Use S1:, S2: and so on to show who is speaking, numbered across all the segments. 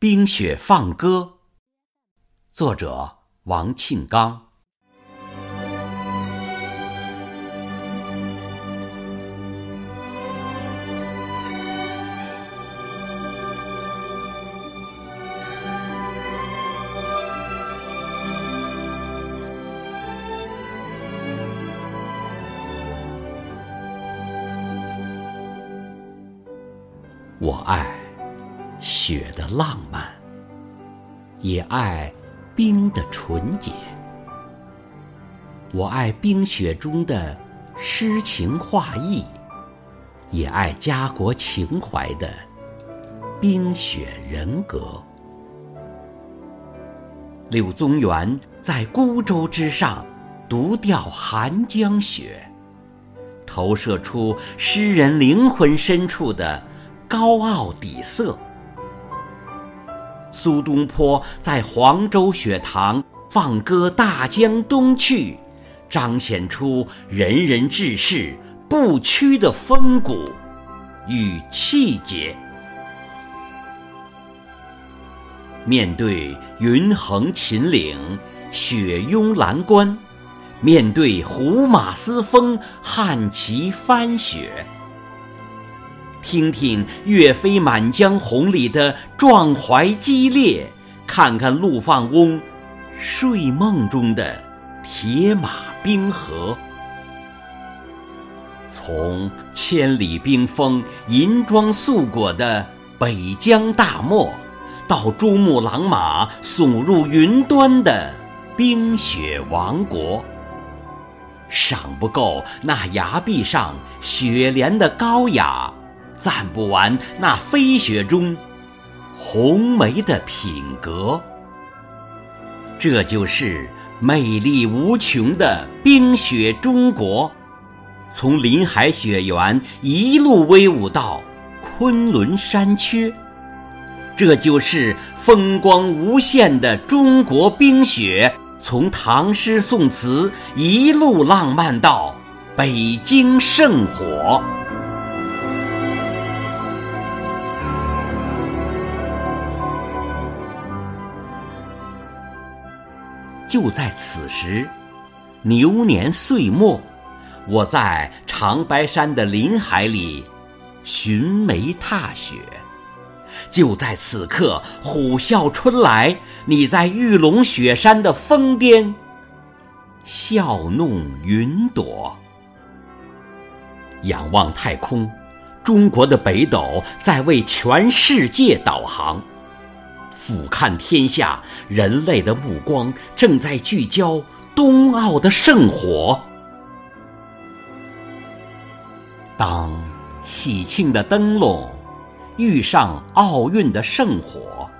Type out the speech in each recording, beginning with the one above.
S1: 冰雪放歌，作者王庆刚。我爱雪的浪漫，也爱冰的纯洁。我爱冰雪中的诗情画意，也爱家国情怀的冰雪人格。柳宗元在孤舟之上独钓寒江雪，投射出诗人灵魂深处的。高傲底色。苏东坡在黄州雪堂放歌《大江东去》，彰显出仁人志士不屈的风骨与气节。面对云横秦岭，雪拥蓝关；面对胡马嘶风，汉旗翻雪。听听岳飞《满江红》里的壮怀激烈，看看陆放翁睡梦中的铁马冰河。从千里冰封、银装素裹的北疆大漠，到珠穆朗玛耸入云端的冰雪王国，赏不够那崖壁上雪莲的高雅。赞不完那飞雪中红梅的品格，这就是魅力无穷的冰雪中国。从林海雪原一路威武到昆仑山缺，这就是风光无限的中国冰雪。从唐诗宋词一路浪漫到北京圣火。就在此时，牛年岁末，我在长白山的林海里寻梅踏雪。就在此刻，虎啸春来，你在玉龙雪山的峰巅笑弄云朵。仰望太空，中国的北斗在为全世界导航。俯瞰天下，人类的目光正在聚焦冬奥的圣火。当喜庆的灯笼遇上奥运的圣火，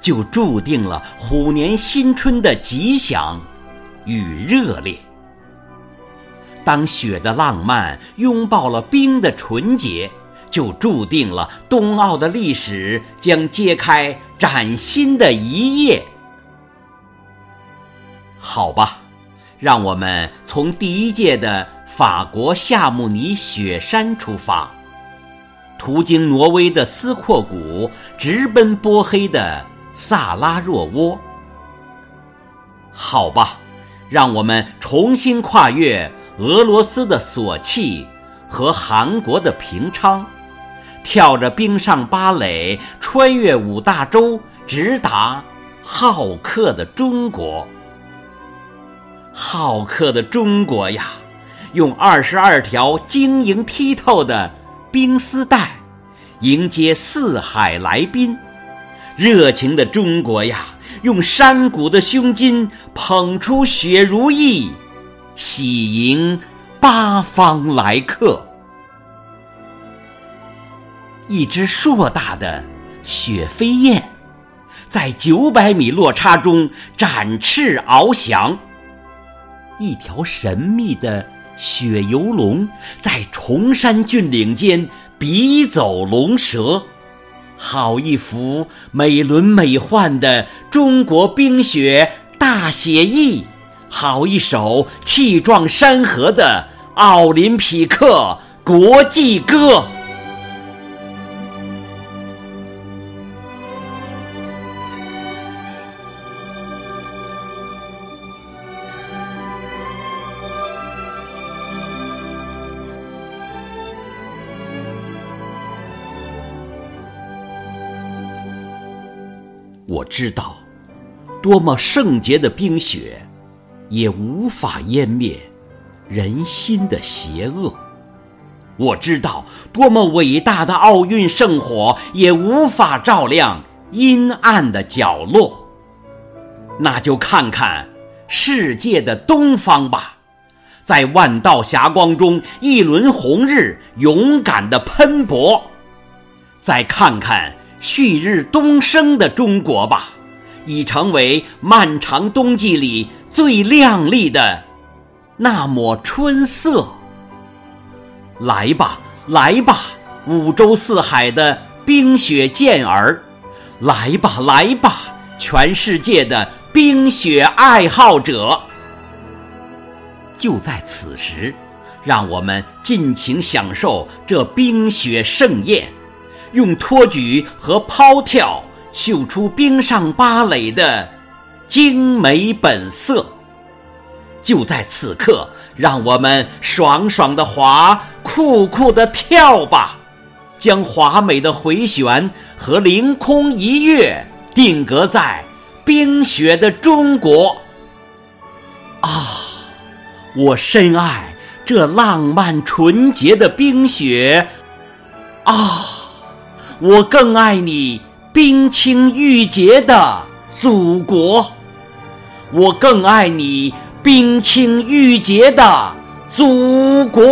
S1: 就注定了虎年新春的吉祥与热烈。当雪的浪漫拥抱了冰的纯洁。就注定了冬奥的历史将揭开崭新的一页。好吧，让我们从第一届的法国夏慕尼雪山出发，途经挪威的斯阔谷，直奔波黑的萨拉热窝。好吧，让我们重新跨越俄罗斯的索契和韩国的平昌。跳着冰上芭蕾，穿越五大洲，直达好客的中国。好客的中国呀，用二十二条晶莹剔透的冰丝带迎接四海来宾。热情的中国呀，用山谷的胸襟捧出雪如意，喜迎八方来客。一只硕大的雪飞燕，在九百米落差中展翅翱翔；一条神秘的雪游龙，在崇山峻岭间笔走龙蛇。好一幅美轮美奂的中国冰雪大写意，好一首气壮山河的奥林匹克国际歌。我知道，多么圣洁的冰雪，也无法湮灭人心的邪恶；我知道，多么伟大的奥运圣火，也无法照亮阴暗的角落。那就看看世界的东方吧，在万道霞光中，一轮红日勇敢地喷薄；再看看。旭日东升的中国吧，已成为漫长冬季里最亮丽的那抹春色。来吧，来吧，五洲四海的冰雪健儿，来吧，来吧，全世界的冰雪爱好者。就在此时，让我们尽情享受这冰雪盛宴。用托举和抛跳秀出冰上芭蕾的精美本色。就在此刻，让我们爽爽的滑，酷酷的跳吧，将华美的回旋和凌空一跃定格在冰雪的中国。啊，我深爱这浪漫纯洁的冰雪。啊。我更爱你冰清玉洁的祖国，我更爱你冰清玉洁的祖国。